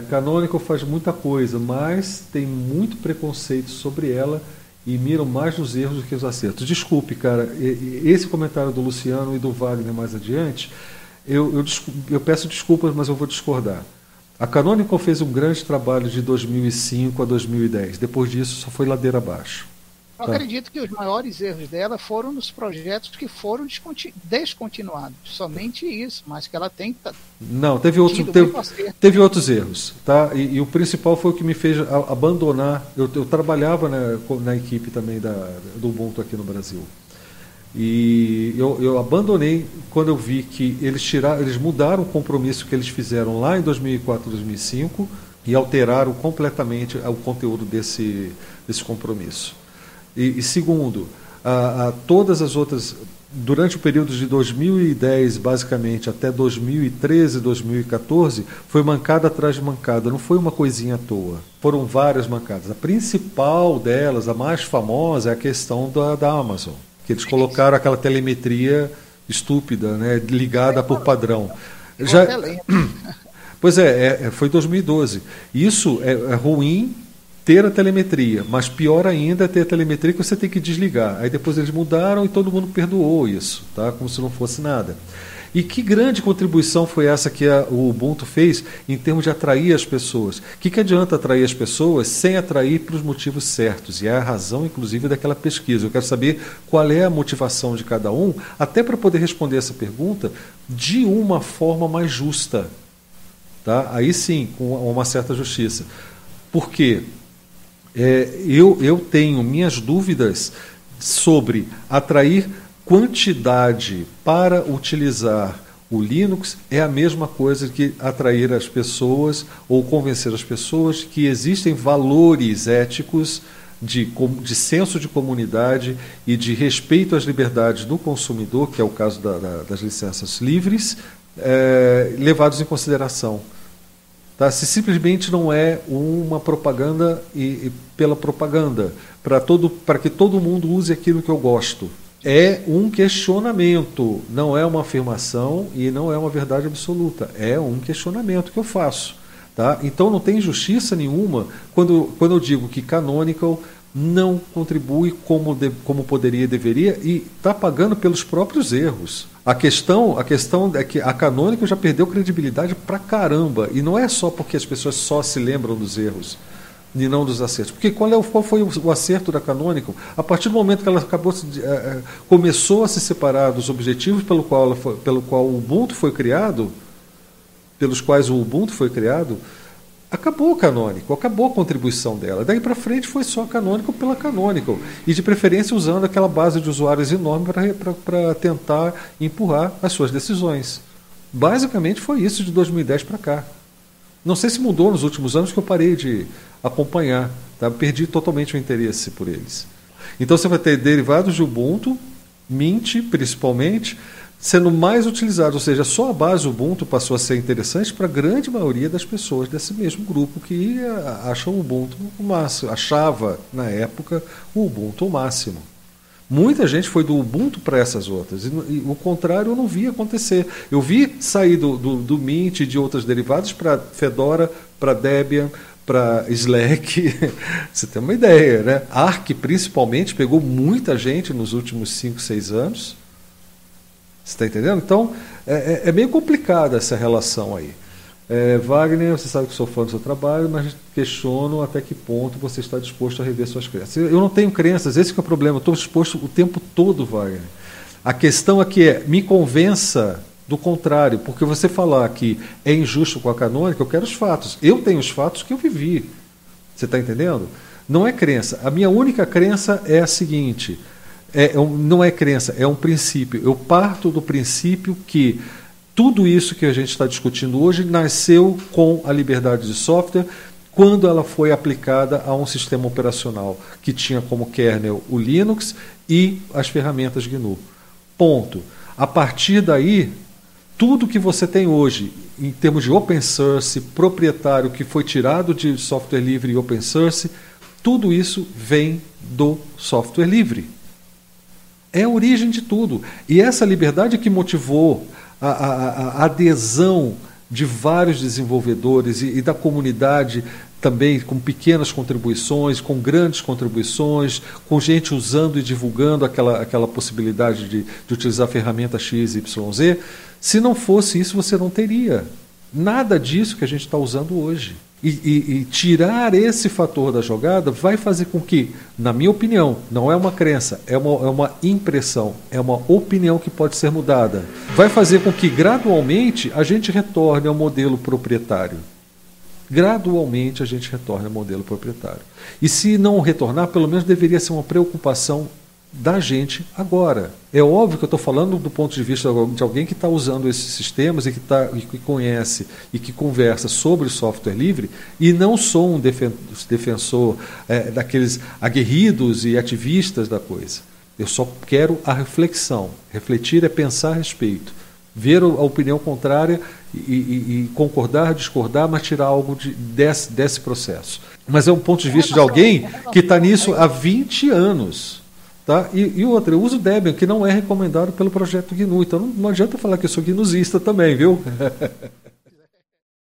cara, Canonical faz muita coisa, mas tem muito preconceito sobre ela e miram mais nos erros do que os acertos. Desculpe, cara, esse comentário do Luciano e do Wagner mais adiante, eu, eu, eu peço desculpas, mas eu vou discordar. A Canonical fez um grande trabalho de 2005 a 2010. Depois disso, só foi ladeira abaixo. Eu tá. acredito que os maiores erros dela foram nos projetos que foram descontinuados. Somente isso, mas que ela tem. Não, teve, outros, teve, teve outros erros. Tá? E, e, o principal foi o que me fez abandonar. Eu, eu trabalhava na, na equipe também da, do Ubuntu aqui no Brasil. E eu, eu, abandonei quando eu vi que eles tiraram, eles mudaram o compromisso que eles fizeram lá em 2004, 2005 e alteraram completamente o conteúdo desse, desse compromisso. E, e segundo, a, a, todas as outras, durante o período de 2010, basicamente, até 2013, 2014, foi mancada atrás de mancada, não foi uma coisinha à toa. Foram várias mancadas. A principal delas, a mais famosa, é a questão da, da Amazon que eles colocaram aquela telemetria estúpida, né, ligada por padrão. Já, pois é, é, foi 2012. Isso é, é ruim ter a telemetria, mas pior ainda é ter a telemetria que você tem que desligar. Aí depois eles mudaram e todo mundo perdoou isso, tá? Como se não fosse nada. E que grande contribuição foi essa que a, o Ubuntu fez em termos de atrair as pessoas? O que, que adianta atrair as pessoas sem atrair pelos motivos certos? E é a razão, inclusive, daquela pesquisa. Eu quero saber qual é a motivação de cada um, até para poder responder essa pergunta de uma forma mais justa. Tá? Aí sim, com uma certa justiça. Por quê? É, eu, eu tenho minhas dúvidas sobre atrair quantidade para utilizar o Linux é a mesma coisa que atrair as pessoas ou convencer as pessoas que existem valores éticos de, de senso de comunidade e de respeito às liberdades do consumidor, que é o caso da, da, das licenças livres, é, levados em consideração. Tá? Se simplesmente não é uma propaganda e, e pela propaganda, para que todo mundo use aquilo que eu gosto é um questionamento, não é uma afirmação e não é uma verdade absoluta. É um questionamento que eu faço. Tá? Então não tem justiça nenhuma quando, quando eu digo que Canonical não contribui como, de, como poderia e deveria e está pagando pelos próprios erros. A questão, a questão é que a Canonical já perdeu credibilidade pra caramba. E não é só porque as pessoas só se lembram dos erros e não dos acertos. Porque qual, é, qual foi o, acerto da Canonical? A partir do momento que ela acabou, é, começou a se separar dos objetivos pelo qual, foi, pelo qual o Ubuntu foi criado, pelos quais o Ubuntu foi criado, acabou o Canonical, acabou a contribuição dela. Daí para frente foi só Canonical pela Canonical. E de preferência usando aquela base de usuários enorme para tentar empurrar as suas decisões. Basicamente foi isso de 2010 para cá. Não sei se mudou nos últimos anos que eu parei de acompanhar, tá? perdi totalmente o interesse por eles. Então você vai ter derivados de Ubuntu, Mint principalmente, sendo mais utilizados, ou seja, só a base Ubuntu passou a ser interessante para a grande maioria das pessoas desse mesmo grupo que acham o Ubuntu o máximo, achava na época o Ubuntu o máximo. Muita gente foi do Ubuntu para essas outras. E, e, o contrário eu não vi acontecer. Eu vi sair do, do, do Mint e de outras derivadas para Fedora, para Debian, para Slack. Você tem uma ideia, né? Arc, principalmente, pegou muita gente nos últimos 5, 6 anos. Você está entendendo? Então, é, é, é meio complicada essa relação aí. É, Wagner, você sabe que sou fã do seu trabalho, mas questiono até que ponto você está disposto a rever suas crenças. Eu não tenho crenças, esse é o problema. estou disposto o tempo todo, Wagner. A questão aqui é, me convença do contrário, porque você falar que é injusto com a canônica, eu quero os fatos. Eu tenho os fatos que eu vivi. Você está entendendo? Não é crença. A minha única crença é a seguinte: é, não é crença, é um princípio. Eu parto do princípio que tudo isso que a gente está discutindo hoje nasceu com a liberdade de software quando ela foi aplicada a um sistema operacional que tinha como kernel o Linux e as ferramentas GNU. Ponto. A partir daí, tudo que você tem hoje em termos de open source, proprietário que foi tirado de software livre e open source, tudo isso vem do software livre. É a origem de tudo. E essa liberdade que motivou a, a, a adesão de vários desenvolvedores e, e da comunidade também com pequenas contribuições, com grandes contribuições, com gente usando e divulgando aquela, aquela possibilidade de, de utilizar a ferramenta X, Y, Z. Se não fosse isso, você não teria nada disso que a gente está usando hoje. E, e, e, tirar esse fator da jogada vai fazer com que, na minha opinião, não é uma crença, é uma, é uma impressão, é uma opinião que pode ser mudada. Vai fazer com que, gradualmente, a gente retorne ao modelo proprietário gradualmente a gente retorna ao modelo proprietário. E se não retornar, pelo menos deveria ser uma preocupação da gente agora. É óbvio que eu estou falando do ponto de vista de alguém que está usando esses sistemas e que, tá, e que conhece e que conversa sobre software livre e não sou um defensor é, daqueles aguerridos e ativistas da coisa. Eu só quero a reflexão. Refletir é pensar a respeito ver a opinião contrária e, e, e, concordar, discordar, mas tirar algo de, desse, desse processo. Mas é um ponto de vista de alguém que está nisso há 20 anos. Tá? E, e outra, eu uso Debian, que não é recomendado pelo projeto GNU. Então não, não adianta falar que eu sou GNUzista também, viu?